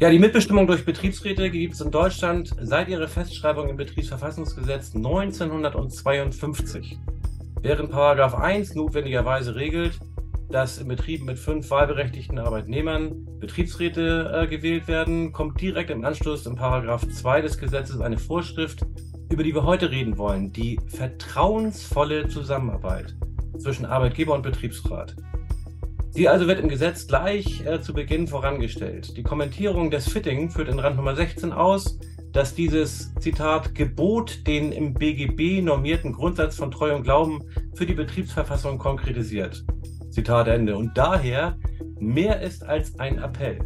Ja, die Mitbestimmung durch Betriebsräte gibt es in Deutschland seit ihrer Festschreibung im Betriebsverfassungsgesetz 1952. Während Paragraph 1 notwendigerweise regelt, dass in Betrieben mit fünf wahlberechtigten Arbeitnehmern Betriebsräte äh, gewählt werden, kommt direkt im Anschluss in Paragraph 2 des Gesetzes eine Vorschrift, über die wir heute reden wollen, die vertrauensvolle Zusammenarbeit zwischen Arbeitgeber und Betriebsrat. Sie also wird im Gesetz gleich äh, zu Beginn vorangestellt. Die Kommentierung des Fitting führt in Rand Nummer 16 aus, dass dieses Zitat Gebot den im BGB normierten Grundsatz von Treu und Glauben für die Betriebsverfassung konkretisiert. Zitat Ende. Und daher mehr ist als ein Appell.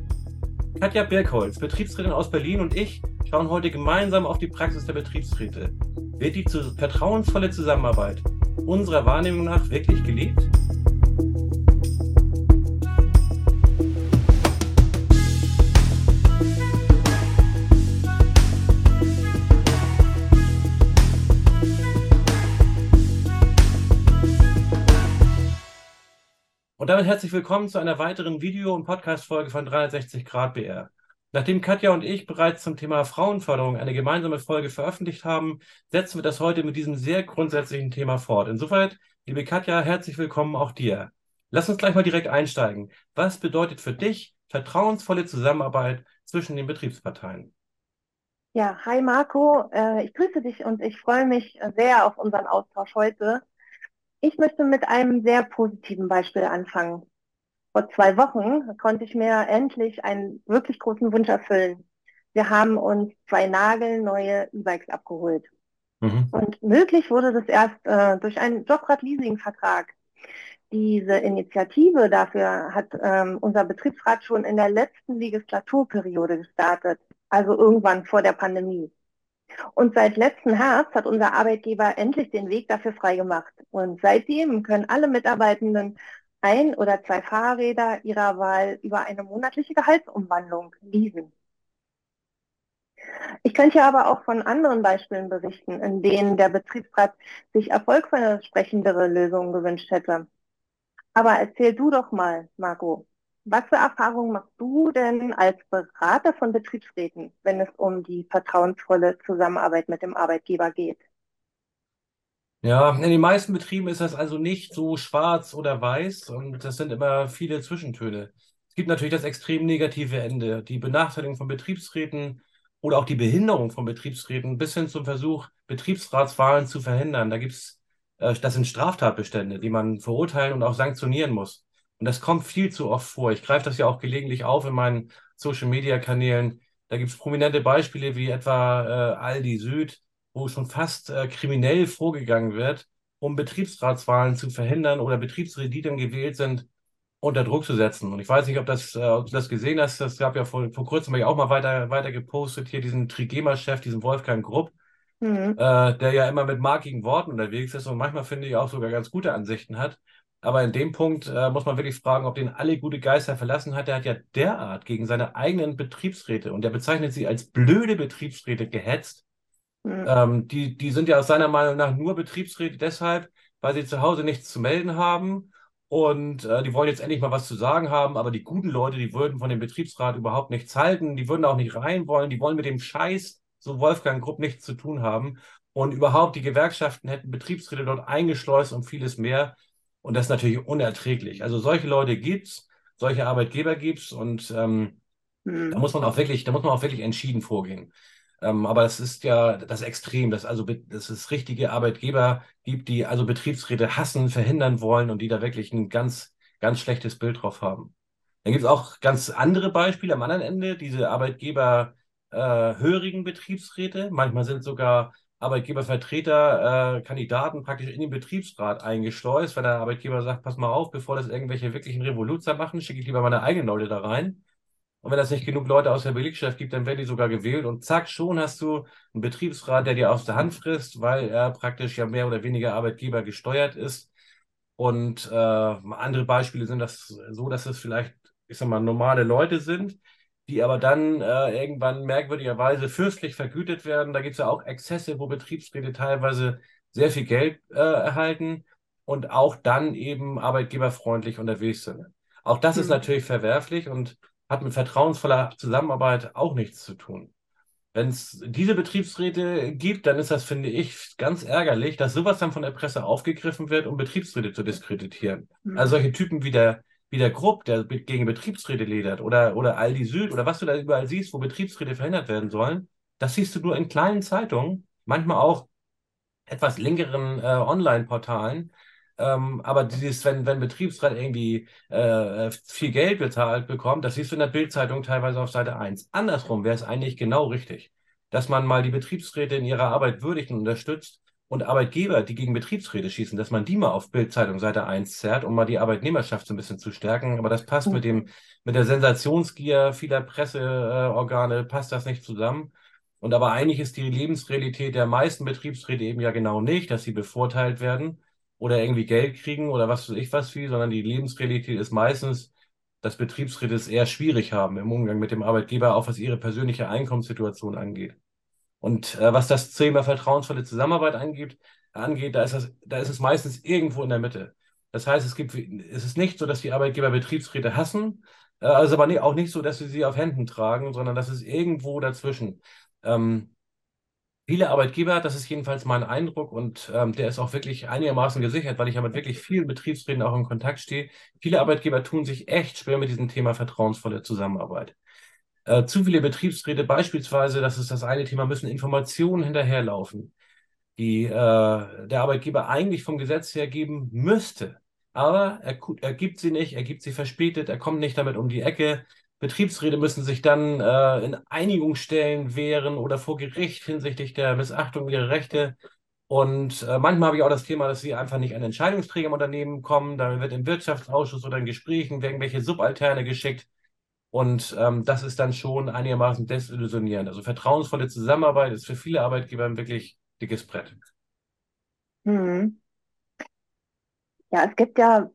Katja Birkholz, Betriebsrätin aus Berlin und ich schauen heute gemeinsam auf die Praxis der Betriebsräte. Wird die zu vertrauensvolle Zusammenarbeit unserer Wahrnehmung nach wirklich gelebt? Und damit herzlich willkommen zu einer weiteren Video- und Podcast-Folge von 360 Grad BR. Nachdem Katja und ich bereits zum Thema Frauenförderung eine gemeinsame Folge veröffentlicht haben, setzen wir das heute mit diesem sehr grundsätzlichen Thema fort. Insoweit, liebe Katja, herzlich willkommen auch dir. Lass uns gleich mal direkt einsteigen. Was bedeutet für dich vertrauensvolle Zusammenarbeit zwischen den Betriebsparteien? Ja, hi Marco, äh, ich grüße dich und ich freue mich sehr auf unseren Austausch heute. Ich möchte mit einem sehr positiven Beispiel anfangen. Vor zwei Wochen konnte ich mir endlich einen wirklich großen Wunsch erfüllen. Wir haben uns zwei nagelneue E-Bikes abgeholt. Mhm. Und möglich wurde das erst äh, durch einen Jobrad-Leasing-Vertrag. Diese Initiative dafür hat ähm, unser Betriebsrat schon in der letzten Legislaturperiode gestartet, also irgendwann vor der Pandemie. Und seit letzten Herbst hat unser Arbeitgeber endlich den Weg dafür freigemacht. Und seitdem können alle Mitarbeitenden ein oder zwei Fahrräder ihrer Wahl über eine monatliche Gehaltsumwandlung leasen. Ich könnte aber auch von anderen Beispielen berichten, in denen der Betriebsrat sich erfolgversprechendere Lösungen gewünscht hätte. Aber erzähl du doch mal, Marco, was für Erfahrungen machst du denn als Berater von Betriebsräten, wenn es um die vertrauensvolle Zusammenarbeit mit dem Arbeitgeber geht? Ja, in den meisten Betrieben ist das also nicht so schwarz oder weiß und das sind immer viele Zwischentöne. Es gibt natürlich das extrem negative Ende, die Benachteiligung von Betriebsräten oder auch die Behinderung von Betriebsräten bis hin zum Versuch, Betriebsratswahlen zu verhindern. Da gibt es, äh, das sind Straftatbestände, die man verurteilen und auch sanktionieren muss. Und das kommt viel zu oft vor. Ich greife das ja auch gelegentlich auf in meinen Social-Media-Kanälen. Da gibt es prominente Beispiele wie etwa äh, Aldi Süd, wo schon fast äh, kriminell vorgegangen wird, um Betriebsratswahlen zu verhindern oder Betriebsräte, die dann gewählt sind, unter Druck zu setzen. Und ich weiß nicht, ob, das, äh, ob du das gesehen hast. Das gab ja vor, vor kurzem auch mal weiter, weiter gepostet, hier diesen Trigema-Chef, diesen Wolfgang Grupp, mhm. äh, der ja immer mit markigen Worten unterwegs ist und manchmal finde ich auch sogar ganz gute Ansichten hat. Aber in dem Punkt äh, muss man wirklich fragen, ob den alle gute Geister verlassen hat. Der hat ja derart gegen seine eigenen Betriebsräte und der bezeichnet sie als blöde Betriebsräte gehetzt. Mhm. Ähm, die, die sind ja aus seiner Meinung nach nur Betriebsräte deshalb, weil sie zu Hause nichts zu melden haben und äh, die wollen jetzt endlich mal was zu sagen haben, aber die guten Leute, die würden von dem Betriebsrat überhaupt nichts halten, die würden auch nicht rein wollen, die wollen mit dem Scheiß, so Wolfgang Grupp, nichts zu tun haben. Und überhaupt, die Gewerkschaften hätten Betriebsräte dort eingeschleust und vieles mehr. Und das ist natürlich unerträglich. Also solche Leute gibt's, solche Arbeitgeber gibt's und ähm, mhm. da muss man auch wirklich, da muss man auch wirklich entschieden vorgehen. Ähm, aber das ist ja das Extrem, dass also dass es richtige Arbeitgeber gibt, die also Betriebsräte hassen, verhindern wollen und die da wirklich ein ganz, ganz schlechtes Bild drauf haben. Dann gibt es auch ganz andere Beispiele am anderen Ende, diese Arbeitgeber äh, hörigen Betriebsräte. Manchmal sind sogar Arbeitgebervertreter, äh, Kandidaten praktisch in den Betriebsrat eingeschleust, weil der Arbeitgeber sagt, pass mal auf, bevor das irgendwelche wirklichen Revoluzer machen, schicke ich lieber meine eigenen Leute da rein. Und wenn es nicht genug Leute aus der Belegschaft gibt, dann werden die sogar gewählt und zack, schon hast du einen Betriebsrat, der dir aus der Hand frisst, weil er praktisch ja mehr oder weniger Arbeitgeber gesteuert ist. Und äh, andere Beispiele sind das so, dass es vielleicht, ich sag mal, normale Leute sind, die aber dann äh, irgendwann merkwürdigerweise fürstlich vergütet werden. Da gibt es ja auch Exzesse, wo Betriebsräte teilweise sehr viel Geld äh, erhalten und auch dann eben arbeitgeberfreundlich unterwegs sind. Auch das mhm. ist natürlich verwerflich und hat mit vertrauensvoller Zusammenarbeit auch nichts zu tun. Wenn es diese Betriebsräte gibt, dann ist das, finde ich, ganz ärgerlich, dass sowas dann von der Presse aufgegriffen wird, um Betriebsräte zu diskreditieren. Mhm. Also solche Typen wie der, wie der Grupp, der gegen Betriebsräte ledert, oder, oder Aldi Süd, oder was du da überall siehst, wo Betriebsräte verhindert werden sollen, das siehst du nur in kleinen Zeitungen, manchmal auch etwas linkeren äh, Online-Portalen. Ähm, aber dieses, wenn, wenn Betriebsrat irgendwie äh, viel Geld bezahlt bekommt, das siehst du in der Bildzeitung teilweise auf Seite 1. Andersrum wäre es eigentlich genau richtig, dass man mal die Betriebsräte in ihrer Arbeit würdigt und unterstützt und Arbeitgeber, die gegen Betriebsräte schießen, dass man die mal auf Bildzeitung Seite 1 zerrt, um mal die Arbeitnehmerschaft so ein bisschen zu stärken. Aber das passt mit dem, mit der Sensationsgier vieler Presseorgane, passt das nicht zusammen. Und aber eigentlich ist die Lebensrealität der meisten Betriebsräte eben ja genau nicht, dass sie bevorteilt werden oder irgendwie Geld kriegen oder was weiß ich was wie, sondern die Lebensrealität ist meistens, dass Betriebsräte es eher schwierig haben im Umgang mit dem Arbeitgeber, auch was ihre persönliche Einkommenssituation angeht. Und äh, was das Thema vertrauensvolle Zusammenarbeit angeht, angeht, da ist, das, da ist es meistens irgendwo in der Mitte. Das heißt, es gibt, es ist nicht so, dass die Arbeitgeber Betriebsräte hassen, äh, also aber auch nicht so, dass sie sie auf Händen tragen, sondern das ist irgendwo dazwischen. Ähm, viele Arbeitgeber, das ist jedenfalls mein Eindruck und ähm, der ist auch wirklich einigermaßen gesichert, weil ich ja mit wirklich vielen Betriebsräten auch in Kontakt stehe. Viele Arbeitgeber tun sich echt schwer mit diesem Thema vertrauensvolle Zusammenarbeit. Äh, zu viele Betriebsräte beispielsweise, das ist das eine Thema, müssen Informationen hinterherlaufen, die äh, der Arbeitgeber eigentlich vom Gesetz her geben müsste. Aber er, er gibt sie nicht, er gibt sie verspätet, er kommt nicht damit um die Ecke. Betriebsräte müssen sich dann äh, in Einigungsstellen wehren oder vor Gericht hinsichtlich der Missachtung ihrer Rechte. Und äh, manchmal habe ich auch das Thema, dass sie einfach nicht an Entscheidungsträger im Unternehmen kommen. Dann wird im Wirtschaftsausschuss oder in Gesprächen irgendwelche Subalterne geschickt. Und ähm, das ist dann schon einigermaßen desillusionierend. Also vertrauensvolle Zusammenarbeit ist für viele Arbeitgeber ein wirklich dickes Brett. Hm. Ja, es gibt ja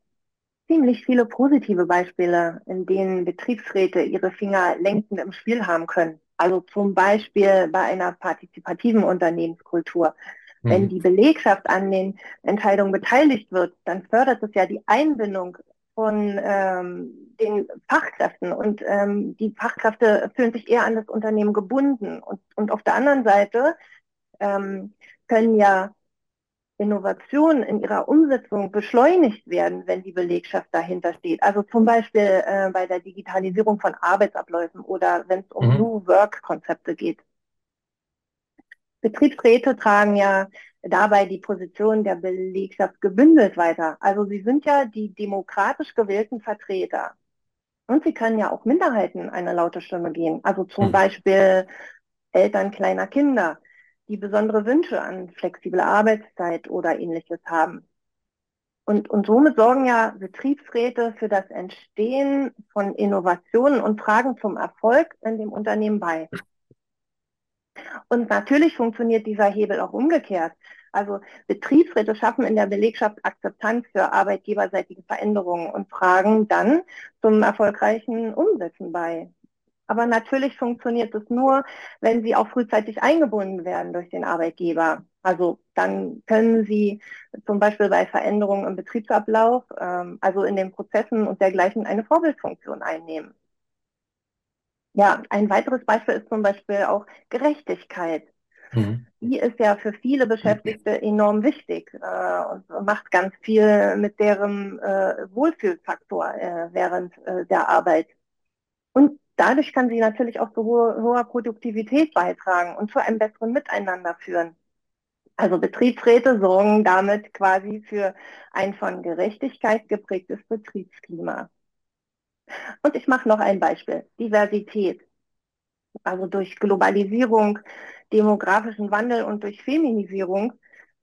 ziemlich viele positive Beispiele, in denen Betriebsräte ihre Finger lenkend im Spiel haben können. Also zum Beispiel bei einer partizipativen Unternehmenskultur. Mhm. Wenn die Belegschaft an den Entscheidungen beteiligt wird, dann fördert es ja die Einbindung von ähm, den Fachkräften und ähm, die Fachkräfte fühlen sich eher an das Unternehmen gebunden. Und, und auf der anderen Seite ähm, können ja Innovationen in ihrer Umsetzung beschleunigt werden, wenn die Belegschaft dahinter steht. Also zum Beispiel äh, bei der Digitalisierung von Arbeitsabläufen oder wenn es um mhm. New Work-Konzepte geht. Betriebsräte tragen ja dabei die Position der Belegschaft gebündelt weiter. Also sie sind ja die demokratisch gewählten Vertreter. Und sie können ja auch Minderheiten eine laute Stimme geben. Also zum mhm. Beispiel Eltern kleiner Kinder die besondere Wünsche an flexible Arbeitszeit oder ähnliches haben. Und, und somit sorgen ja Betriebsräte für das Entstehen von Innovationen und tragen zum Erfolg in dem Unternehmen bei. Und natürlich funktioniert dieser Hebel auch umgekehrt. Also Betriebsräte schaffen in der Belegschaft Akzeptanz für arbeitgeberseitige Veränderungen und tragen dann zum erfolgreichen Umsetzen bei. Aber natürlich funktioniert es nur, wenn sie auch frühzeitig eingebunden werden durch den Arbeitgeber. Also dann können sie zum Beispiel bei Veränderungen im Betriebsablauf, ähm, also in den Prozessen und dergleichen, eine Vorbildfunktion einnehmen. Ja, ein weiteres Beispiel ist zum Beispiel auch Gerechtigkeit. Mhm. Die ist ja für viele Beschäftigte enorm wichtig äh, und macht ganz viel mit deren äh, Wohlfühlfaktor äh, während äh, der Arbeit. Und Dadurch kann sie natürlich auch zu hoher, hoher Produktivität beitragen und zu einem besseren Miteinander führen. Also Betriebsräte sorgen damit quasi für ein von Gerechtigkeit geprägtes Betriebsklima. Und ich mache noch ein Beispiel. Diversität. Also durch Globalisierung, demografischen Wandel und durch Feminisierung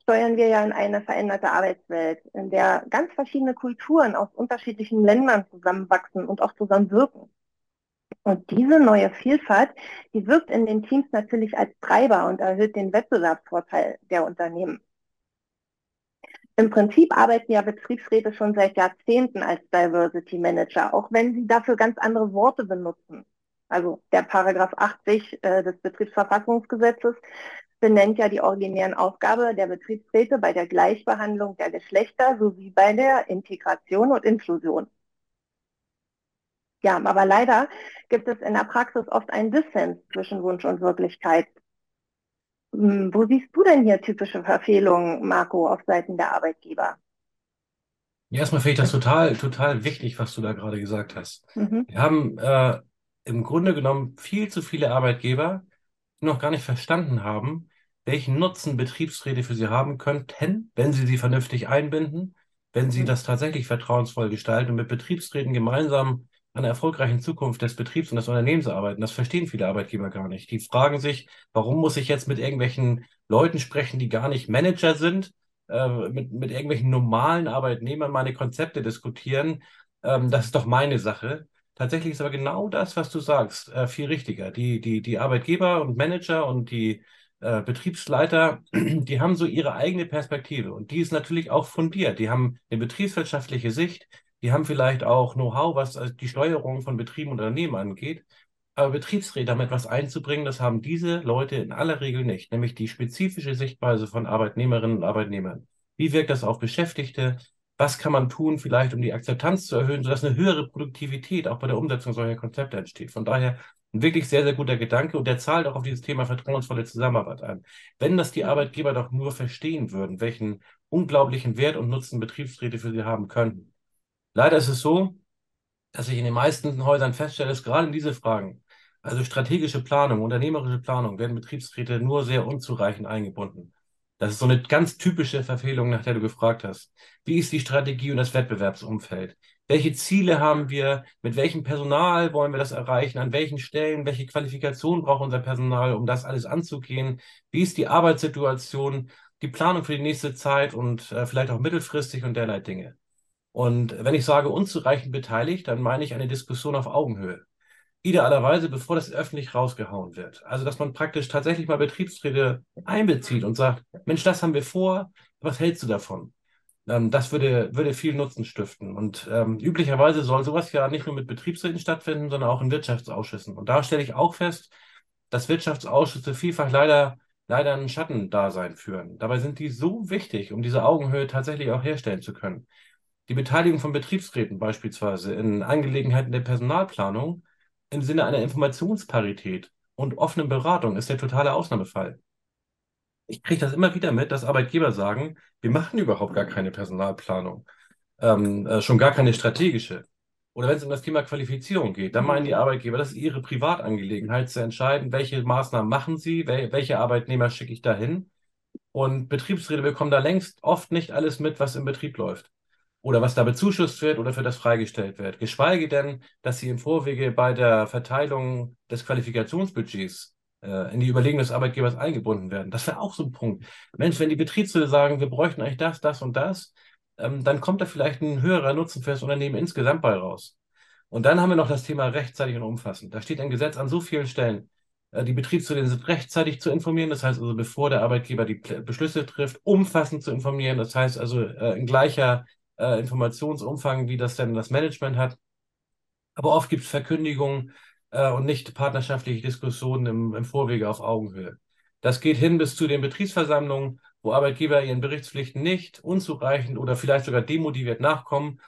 steuern wir ja in eine veränderte Arbeitswelt, in der ganz verschiedene Kulturen aus unterschiedlichen Ländern zusammenwachsen und auch zusammenwirken. Und diese neue Vielfalt, die wirkt in den Teams natürlich als Treiber und erhöht den Wettbewerbsvorteil der Unternehmen. Im Prinzip arbeiten ja Betriebsräte schon seit Jahrzehnten als Diversity Manager, auch wenn sie dafür ganz andere Worte benutzen. Also der Paragraph 80 äh, des Betriebsverfassungsgesetzes benennt ja die originären Aufgabe der Betriebsräte bei der Gleichbehandlung der Geschlechter sowie bei der Integration und Inklusion. Ja, aber leider gibt es in der Praxis oft einen Dissens zwischen Wunsch und Wirklichkeit. Hm, wo siehst du denn hier typische Verfehlungen, Marco, auf Seiten der Arbeitgeber? Ja, erstmal finde ich das total, total wichtig, was du da gerade gesagt hast. Mhm. Wir haben äh, im Grunde genommen viel zu viele Arbeitgeber, die noch gar nicht verstanden haben, welchen Nutzen Betriebsräte für sie haben könnten, wenn sie sie vernünftig einbinden, wenn sie Mhm. das tatsächlich vertrauensvoll gestalten und mit Betriebsräten gemeinsam an der erfolgreichen Zukunft des Betriebs und des Unternehmens arbeiten. Das verstehen viele Arbeitgeber gar nicht. Die fragen sich, warum muss ich jetzt mit irgendwelchen Leuten sprechen, die gar nicht Manager sind, äh, mit, mit irgendwelchen normalen Arbeitnehmern meine Konzepte diskutieren. Ähm, das ist doch meine Sache. Tatsächlich ist aber genau das, was du sagst, äh, viel richtiger. Die, die, die Arbeitgeber und Manager und die äh, Betriebsleiter, die haben so ihre eigene Perspektive und die ist natürlich auch fundiert. Die haben eine betriebswirtschaftliche Sicht, die haben vielleicht auch Know-how, was äh, die Steuerung von Betrieben und Unternehmen angeht. Aber Betriebsräte damit was einzubringen, das haben diese Leute in aller Regel nicht, nämlich die spezifische Sichtweise von Arbeitnehmerinnen und Arbeitnehmern. Wie wirkt das auf Beschäftigte? Was kann man tun, vielleicht um die Akzeptanz zu erhöhen, sodass eine höhere Produktivität auch bei der Umsetzung solcher Konzepte entsteht? Von daher ein wirklich sehr, sehr guter Gedanke und der zahlt auch auf dieses Thema vertrauensvolle Zusammenarbeit ein. Wenn das die Arbeitgeber doch nur verstehen würden, welchen unglaublichen Wert und Nutzen Betriebsräte für sie haben könnten. Leider ist es so, dass ich in den meisten Häusern feststelle, dass gerade in diese Fragen, also strategische Planung, unternehmerische Planung, werden Betriebsräte nur sehr unzureichend eingebunden. Das ist so eine ganz typische Verfehlung, nach der du gefragt hast. Wie ist die Strategie und das Wettbewerbsumfeld? Welche Ziele haben wir? Mit welchem Personal wollen wir das erreichen? An welchen Stellen? Welche Qualifikation braucht unser Personal, um das alles anzugehen? Wie ist die Arbeitssituation? Die Planung für die nächste Zeit und äh, vielleicht auch mittelfristig und derlei Dinge. Und wenn ich sage unzureichend beteiligt, dann meine ich eine Diskussion auf Augenhöhe. Idealerweise, bevor das öffentlich rausgehauen wird. Also, dass man praktisch tatsächlich mal Betriebsräte einbezieht und sagt, Mensch, das haben wir vor, was hältst du davon? Ähm, das würde, würde viel Nutzen stiften. Und ähm, üblicherweise soll sowas ja nicht nur mit Betriebsräten stattfinden, sondern auch in Wirtschaftsausschüssen. Und da stelle ich auch fest, dass Wirtschaftsausschüsse vielfach leider, leider ein Schattendasein führen. Dabei sind die so wichtig, um diese Augenhöhe tatsächlich auch herstellen zu können. Die Beteiligung von Betriebsräten beispielsweise in Angelegenheiten der Personalplanung im Sinne einer Informationsparität und offenen Beratung ist der totale Ausnahmefall. Ich kriege das immer wieder mit, dass Arbeitgeber sagen, wir machen überhaupt gar keine Personalplanung, ähm, äh, schon gar keine strategische. Oder wenn es um das Thema Qualifizierung geht, dann meinen die Arbeitgeber, das ist ihre Privatangelegenheit zu entscheiden, welche Maßnahmen machen sie, wel welche Arbeitnehmer schicke ich dahin. Und Betriebsräte bekommen da längst oft nicht alles mit, was im Betrieb läuft oder was da bezuschusst wird oder für das freigestellt wird. Geschweige denn, dass sie im Vorwege bei der Verteilung des Qualifikationsbudgets äh, in die Überlegungen des Arbeitgebers eingebunden werden. Das wäre auch so ein Punkt. Mensch, wenn die Betriebsräte sagen, wir bräuchten eigentlich das, das und das, ähm, dann kommt da vielleicht ein höherer Nutzen für das Unternehmen insgesamt bei raus. Und dann haben wir noch das Thema rechtzeitig und umfassend. Da steht ein Gesetz an so vielen Stellen. Äh, die Betriebsräte sind rechtzeitig zu informieren, das heißt also, bevor der Arbeitgeber die Beschlüsse trifft, umfassend zu informieren, das heißt also äh, in gleicher äh, Informationsumfang, wie das denn das Management hat. Aber oft gibt es Verkündigungen äh, und nicht partnerschaftliche Diskussionen im, im Vorwege auf Augenhöhe. Das geht hin bis zu den Betriebsversammlungen, wo Arbeitgeber ihren Berichtspflichten nicht unzureichend oder vielleicht sogar demotiviert nachkommen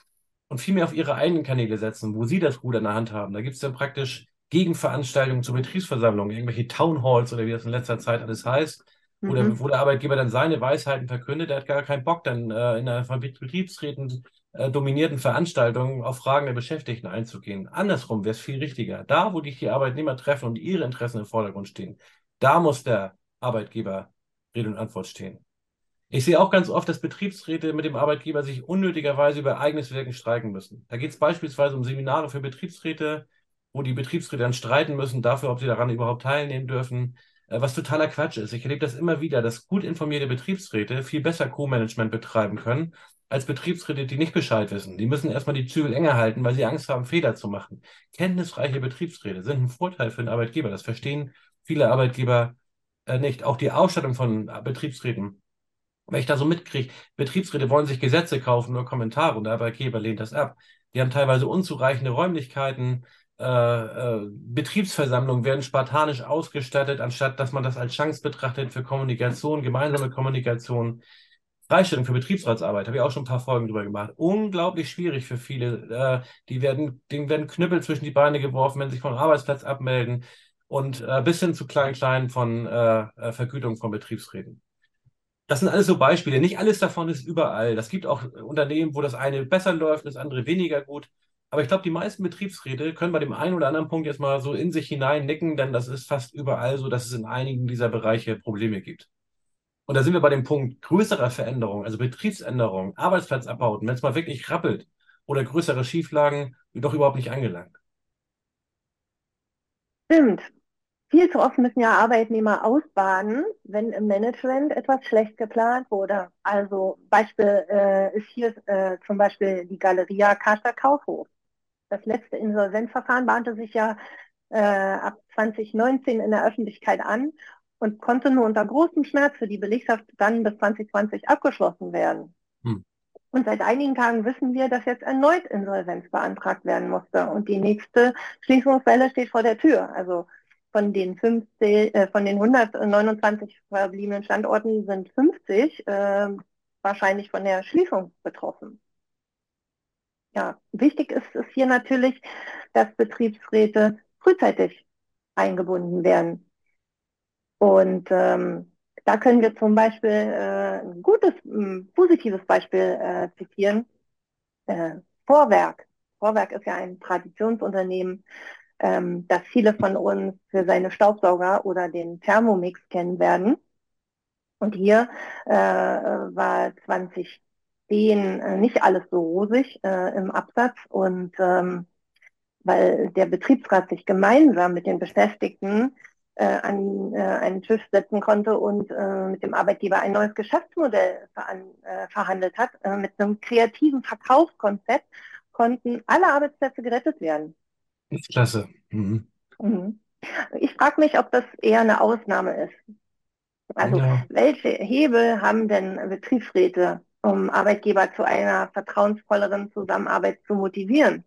und vielmehr auf ihre eigenen Kanäle setzen, wo sie das Ruder in der Hand haben. Da gibt es dann praktisch Gegenveranstaltungen zu Betriebsversammlungen, irgendwelche Townhalls oder wie das in letzter Zeit alles heißt, mhm. oder wo der Arbeitgeber dann seine Weisheiten verkündet, der hat gar keinen Bock, dann äh, in einer von Betriebsräten äh, dominierten Veranstaltungen auf Fragen der Beschäftigten einzugehen. Andersrum wäre es viel richtiger. Da, wo dich die Arbeitnehmer treffen und ihre Interessen im Vordergrund stehen, da muss der Arbeitgeber Rede und Antwort stehen. Ich sehe auch ganz oft, dass Betriebsräte mit dem Arbeitgeber sich unnötigerweise über eigenes Wirken streiken müssen. Da geht es beispielsweise um Seminare für Betriebsräte, wo die Betriebsräte dann streiten müssen dafür, ob sie daran überhaupt teilnehmen dürfen, was totaler Quatsch ist. Ich erlebe das immer wieder, dass gut informierte Betriebsräte viel besser Co-Management betreiben können als Betriebsräte, die nicht Bescheid wissen. Die müssen erstmal die Zügel enger halten, weil sie Angst haben, Fehler zu machen. Kenntnisreiche Betriebsräte sind ein Vorteil für den Arbeitgeber. Das verstehen viele Arbeitgeber äh, nicht. Auch die Ausstattung von Betriebsräten wenn ich da so mitkriege, Betriebsräte wollen sich Gesetze kaufen, nur Kommentare und der Arbeitgeber lehnt das ab. Die haben teilweise unzureichende Räumlichkeiten, äh, äh, Betriebsversammlungen werden spartanisch ausgestattet, anstatt dass man das als Chance betrachtet für Kommunikation, gemeinsame Kommunikation. Freistellung für Betriebsratsarbeit, habe ich auch schon ein paar Folgen drüber gemacht. Unglaublich schwierig für viele. Äh, die werden, denen werden Knüppel zwischen die Beine geworfen, wenn sie sich vom Arbeitsplatz abmelden und äh, bis hin zu kleinen, kleinen von äh, äh, Vergütung von Betriebsräten. Das sind alles so Beispiele. Nicht alles davon ist überall. Das gibt auch Unternehmen, wo das eine besser läuft, das andere weniger gut. Aber ich glaube, die meisten Betriebsräte können bei dem einen oder anderen Punkt jetzt mal so in sich hinein nicken, denn das ist fast überall so, dass es in einigen dieser Bereiche Probleme gibt. Und da sind wir bei dem Punkt größerer Veränderungen, also Betriebsänderungen, Arbeitsplatzabbau, wenn es mal wirklich rappelt oder größere Schieflagen, doch überhaupt nicht angelangt. Stimmt. Viel zu oft müssen ja Arbeitnehmer ausbaden, wenn im Management etwas schlecht geplant wurde. Also Beispiel äh, ist hier äh, zum Beispiel die Galeria Karstadt Kaufhof. Das letzte Insolvenzverfahren bahnte sich ja äh, ab 2019 in der Öffentlichkeit an und konnte nur unter großem Schmerz für die Belegschaft dann bis 2020 abgeschlossen werden. Hm. Und seit einigen Tagen wissen wir, dass jetzt erneut Insolvenz beantragt werden musste. Und die nächste Schließungswelle steht vor der Tür. Also von den 50, äh, von den 129 verbliebenen Standorten sind 50 äh, wahrscheinlich von der Schließung betroffen. Ja, wichtig ist es hier natürlich, dass Betriebsräte frühzeitig eingebunden werden. Und ähm, da können wir zum Beispiel äh, ein gutes, ein positives Beispiel äh, zitieren. Äh, Vorwerk. Vorwerk ist ja ein Traditionsunternehmen, ähm, das viele von uns für seine Staubsauger oder den Thermomix kennen werden. Und hier äh, war 2010 äh, nicht alles so rosig äh, im Absatz und ähm, weil der Betriebsrat sich gemeinsam mit den Beschäftigten äh, an einen Tisch setzen konnte und mit dem Arbeitgeber ein neues Geschäftsmodell verhandelt hat. mit einem kreativen Verkaufskonzept konnten alle Arbeitsplätze gerettet werden. Das ist klasse. Mhm. Mhm. Ich frage mich, ob das eher eine Ausnahme ist. Also ja. welche Hebel haben denn Betriebsräte, um Arbeitgeber zu einer vertrauensvolleren Zusammenarbeit zu motivieren?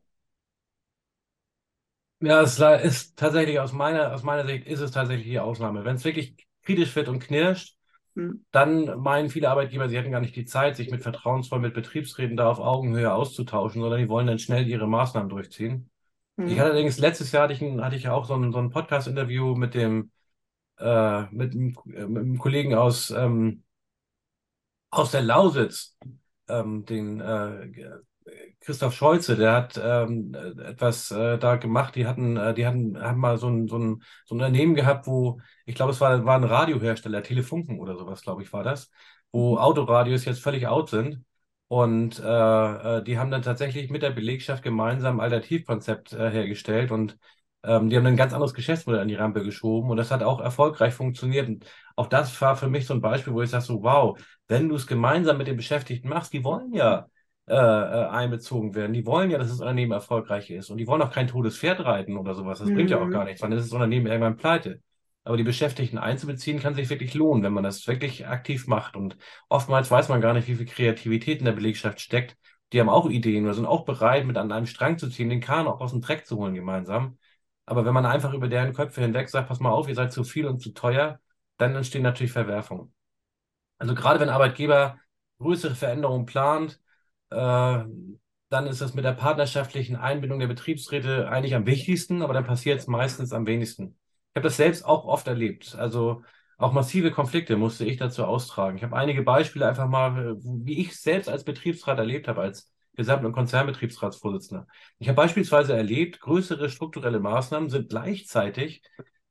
Ja, es ist tatsächlich aus meiner, aus meiner Sicht ist es tatsächlich die Ausnahme. Wenn es wirklich kritisch wird und knirscht, hm. dann meinen viele Arbeitgeber, sie hätten gar nicht die Zeit, sich mit vertrauensvoll mit Betriebsräten da auf Augenhöhe auszutauschen, sondern die wollen dann schnell ihre Maßnahmen durchziehen. Hm. Ich hatte allerdings letztes Jahr hatte ich, hatte ich auch so ein, so ein Podcast-Interview mit dem äh, mit, mit einem Kollegen aus ähm, aus der Lausitz, ähm, den äh, Christoph Scholze, der hat ähm, etwas äh, da gemacht. Die hatten, äh, die hatten, haben mal so ein, so, ein, so ein Unternehmen gehabt, wo, ich glaube, es war, war ein Radiohersteller, Telefunken oder sowas, glaube ich, war das, wo mhm. Autoradios jetzt völlig out sind. Und äh, äh, die haben dann tatsächlich mit der Belegschaft gemeinsam ein Alternativkonzept äh, hergestellt und ähm, die haben ein ganz anderes Geschäftsmodell an die Rampe geschoben und das hat auch erfolgreich funktioniert. Und auch das war für mich so ein Beispiel, wo ich sage so, wow, wenn du es gemeinsam mit den Beschäftigten machst, die wollen ja äh, äh, einbezogen werden. Die wollen ja, dass das Unternehmen erfolgreich ist. Und die wollen auch kein totes Pferd reiten oder sowas. Das mhm. bringt ja auch mhm. gar nichts, dann ist das Unternehmen irgendwann pleite. Aber die Beschäftigten einzubeziehen, kann sich wirklich lohnen, wenn man das wirklich aktiv macht. Und oftmals weiß man gar nicht, wie viel Kreativität in der Belegschaft steckt. Die haben auch Ideen oder sind auch bereit, mit an einem Strang zu ziehen, den Kahn auch aus dem Dreck zu holen gemeinsam. Aber wenn man einfach über deren Köpfe hinweg sagt, pass mal auf, ihr seid zu viel und zu teuer, dann entstehen natürlich Verwerfungen. Also gerade wenn Arbeitgeber größere Veränderungen plant, äh, dann ist das mit der partnerschaftlichen Einbindung der Betriebsräte eigentlich am wichtigsten, aber dann passiert es meistens am wenigsten. Ich habe das selbst auch oft erlebt. Also auch massive Konflikte musste ich dazu austragen. Ich habe einige Beispiele einfach mal, wie ich selbst als Betriebsrat erlebt habe, als Gesamt- und Konzernbetriebsratsvorsitzender. Ich habe beispielsweise erlebt, größere strukturelle Maßnahmen sind gleichzeitig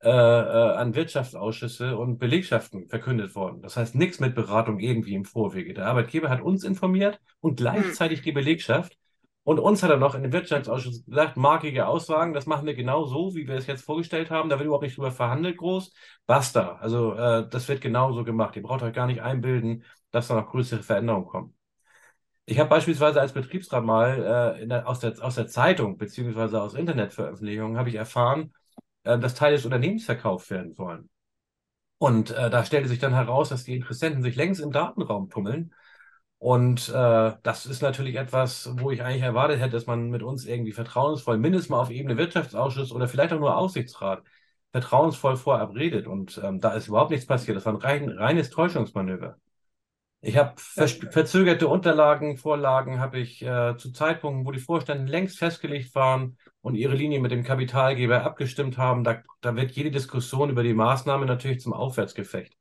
äh, äh, an Wirtschaftsausschüsse und Belegschaften verkündet worden. Das heißt, nichts mit Beratung irgendwie im Vorwege. Der Arbeitgeber hat uns informiert und gleichzeitig die Belegschaft. Und uns hat er noch in den Wirtschaftsausschuss gesagt, markige Aussagen, das machen wir genau so, wie wir es jetzt vorgestellt haben. Da wird überhaupt nicht drüber verhandelt groß. Basta. Also äh, das wird genau so gemacht. Ihr braucht euch gar nicht einbilden, dass da noch größere Veränderungen kommen. Ich habe beispielsweise als Betriebsrat mal äh, der, aus, der, aus der Zeitung beziehungsweise aus Internetveröffentlichungen habe ich erfahren, äh, dass Teile des Unternehmens verkauft werden sollen. Und äh, da stellte sich dann heraus, dass die Interessenten sich längst im Datenraum tummeln. Und äh, das ist natürlich etwas, wo ich eigentlich erwartet hätte, dass man mit uns irgendwie vertrauensvoll, mindestens mal auf Ebene Wirtschaftsausschuss oder vielleicht auch nur Aufsichtsrat, vertrauensvoll vorab redet. Und ähm, da ist überhaupt nichts passiert. Das war ein rein, reines Täuschungsmanöver. Ich habe verzögerte Unterlagen, Vorlagen habe ich äh, zu Zeitpunkten, wo die Vorstände längst festgelegt waren und ihre Linie mit dem Kapitalgeber abgestimmt haben. Da, da wird jede Diskussion über die Maßnahme natürlich zum Aufwärtsgefecht.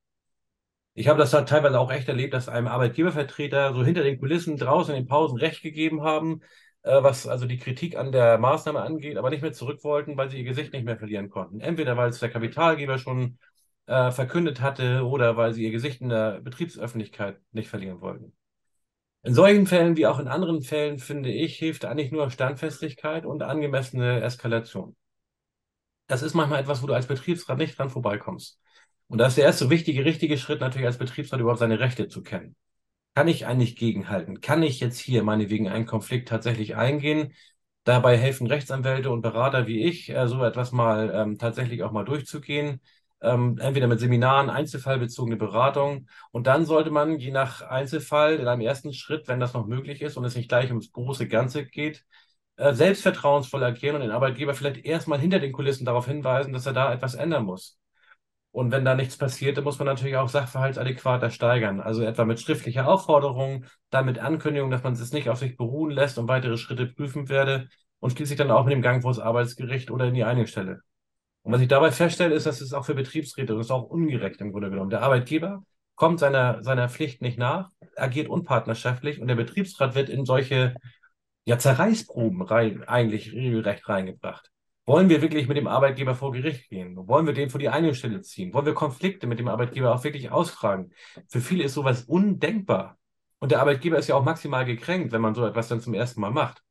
Ich habe das halt teilweise auch echt erlebt, dass einem Arbeitgebervertreter so hinter den Kulissen draußen in den Pausen recht gegeben haben, äh, was also die Kritik an der Maßnahme angeht, aber nicht mehr zurück wollten, weil sie ihr Gesicht nicht mehr verlieren konnten. Entweder weil es der Kapitalgeber schon äh, verkündet hatte oder weil sie ihr Gesicht in der Betriebsöffentlichkeit nicht verlieren wollten. In solchen Fällen wie auch in anderen Fällen, finde ich, hilft eigentlich nur Standfestigkeit und angemessene Eskalation. Das ist manchmal etwas, wo du als Betriebsrat nicht dran vorbeikommst. Und da ist der erste wichtige, richtige Schritt natürlich als Betriebsrat überhaupt seine Rechte zu kennen. Kann ich eigentlich gegenhalten? Kann ich jetzt hier meinetwegen einen Konflikt tatsächlich eingehen? Dabei helfen Rechtsanwälte und Berater wie ich, äh, so etwas mal ähm, tatsächlich auch mal durchzugehen ähm, entweder mit Seminaren, einzelfallbezogene Beratung. Und dann sollte man je nach Einzelfall in einem ersten Schritt, wenn das noch möglich ist und es nicht gleich ums große Ganze geht, äh, selbstvertrauensvoll agieren und den Arbeitgeber vielleicht erstmal hinter den Kulissen darauf hinweisen, dass er da etwas ändern muss. Und wenn da nichts passiert, dann muss man natürlich auch sachverhaltsadäquater steigern. Also etwa mit schriftlicher Aufforderung, dann mit Ankündigung, dass man es nicht auf sich beruhen lässt und weitere Schritte prüfen werde und schließlich dann auch mit dem Gang vor das Arbeitsgericht oder in die Einigstelle. Und was ich dabei feststelle, ist, dass es auch für Betriebsräte, das ist auch ungerecht im Grunde genommen. Der Arbeitgeber kommt seiner, seiner Pflicht nicht nach, agiert unpartnerschaftlich und der Betriebsrat wird in solche ja, Zerreißproben rein, eigentlich regelrecht reingebracht. Wollen wir wirklich mit dem Arbeitgeber vor Gericht gehen? Wollen wir den vor die eine Stelle ziehen? Wollen wir Konflikte mit dem Arbeitgeber auch wirklich ausfragen? Für viele ist sowas undenkbar. Und der Arbeitgeber ist ja auch maximal gekränkt, wenn man so etwas dann zum ersten Mal macht.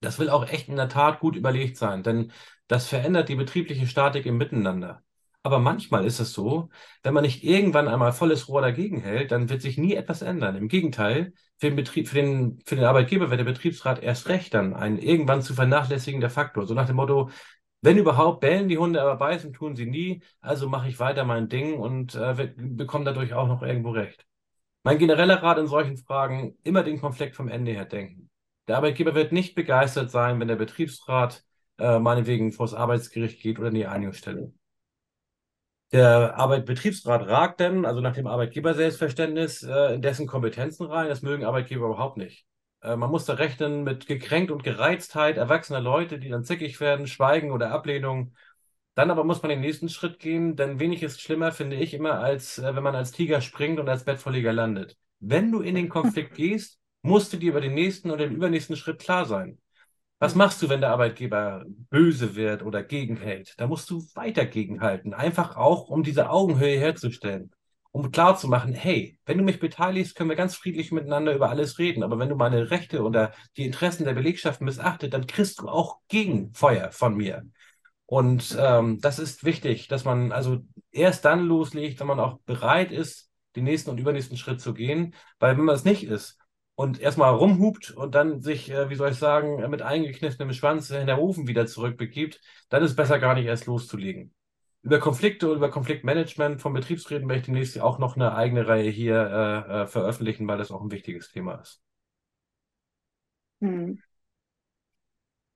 Das will auch echt in der Tat gut überlegt sein, denn das verändert die betriebliche Statik im Miteinander. Aber manchmal ist es so, wenn man nicht irgendwann einmal volles Rohr dagegen hält, dann wird sich nie etwas ändern. Im Gegenteil, für den, Betrieb, für den, für den Arbeitgeber wird der Betriebsrat erst recht dann ein irgendwann zu vernachlässigender Faktor. So nach dem Motto, wenn überhaupt, bellen die Hunde, aber beißen tun sie nie, also mache ich weiter mein Ding und äh, bekomme dadurch auch noch irgendwo recht. Mein genereller Rat in solchen Fragen, immer den Konflikt vom Ende her denken. Der Arbeitgeber wird nicht begeistert sein, wenn der Betriebsrat äh, meinetwegen vor das Arbeitsgericht geht oder in die Einigungsstelle. Der Arbeitbetriebsrat ragt dann, also nach dem Arbeitgeberselbstverständnis, äh, in dessen Kompetenzen rein. Das mögen Arbeitgeber überhaupt nicht. Äh, man muss da rechnen mit Gekränkt und Gereiztheit erwachsener Leute, die dann zickig werden, Schweigen oder Ablehnung. Dann aber muss man den nächsten Schritt gehen, denn wenig ist schlimmer, finde ich, immer, als äh, wenn man als Tiger springt und als Bettvorleger landet. Wenn du in den Konflikt gehst, musst du dir über den nächsten oder den übernächsten Schritt klar sein. Was machst du, wenn der Arbeitgeber böse wird oder gegenhält? Da musst du weiter gegenhalten. Einfach auch, um diese Augenhöhe herzustellen. Um klarzumachen, hey, wenn du mich beteiligst, können wir ganz friedlich miteinander über alles reden. Aber wenn du meine Rechte oder die Interessen der Belegschaft missachtet, dann kriegst du auch Gegenfeuer von mir. Und ähm, das ist wichtig, dass man also erst dann loslegt, wenn man auch bereit ist, den nächsten und übernächsten Schritt zu gehen. Weil wenn man es nicht ist, und erstmal rumhupt und dann sich, äh, wie soll ich sagen, mit eingekniffenem Schwanz in der Ofen wieder zurückbegibt, dann ist es besser gar nicht erst loszulegen. Über Konflikte und über Konfliktmanagement von Betriebsräten werde ich demnächst auch noch eine eigene Reihe hier äh, äh, veröffentlichen, weil das auch ein wichtiges Thema ist. Hm.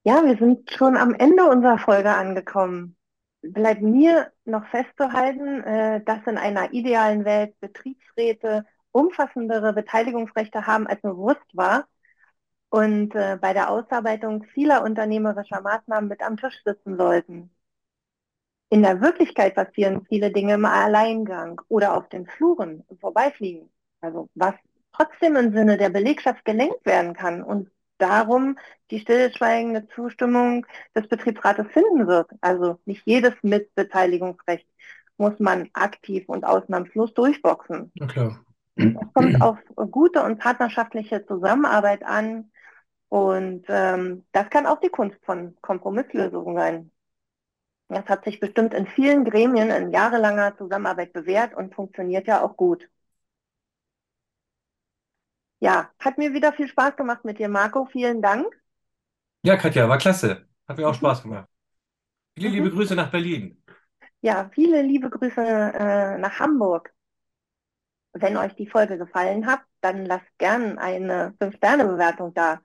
Ja, wir sind schon am Ende unserer Folge angekommen. Bleibt mir noch festzuhalten, äh, dass in einer idealen Welt Betriebsräte umfassendere Beteiligungsrechte haben, als mir bewusst war und äh, bei der Ausarbeitung vieler unternehmerischer Maßnahmen mit am Tisch sitzen sollten. In der Wirklichkeit passieren viele Dinge im Alleingang oder auf den Fluren vorbeifliegen. Also was trotzdem im Sinne der Belegschaft gelenkt werden kann und darum die stillschweigende Zustimmung des Betriebsrates finden wird. Also nicht jedes Mitbeteiligungsrecht muss man aktiv und ausnahmslos durchboxen. Na klar. Es kommt auf gute und partnerschaftliche Zusammenarbeit an. Und ähm, das kann auch die Kunst von Kompromisslösungen sein. Das hat sich bestimmt in vielen Gremien in jahrelanger Zusammenarbeit bewährt und funktioniert ja auch gut. Ja, hat mir wieder viel Spaß gemacht mit dir, Marco. Vielen Dank. Ja, Katja, war klasse. Hat mir auch Spaß gemacht. Viele liebe mhm. Grüße nach Berlin. Ja, viele liebe Grüße äh, nach Hamburg. Wenn euch die Folge gefallen hat, dann lasst gern eine 5-Sterne-Bewertung da.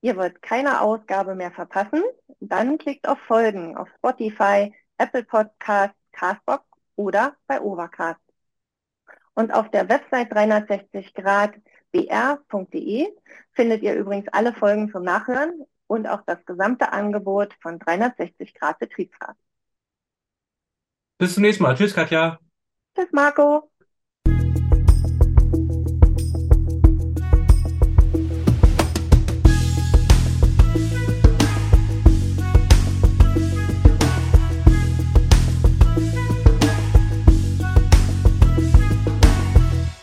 Ihr wollt keine Ausgabe mehr verpassen, dann klickt auf Folgen auf Spotify, Apple Podcasts, Castbox oder bei Overcast. Und auf der Website 360grad.br.de findet ihr übrigens alle Folgen zum Nachhören und auch das gesamte Angebot von 360 Grad Betriebsrat. Bis zum nächsten Mal. Tschüss, Katja. Tschüss, Marco.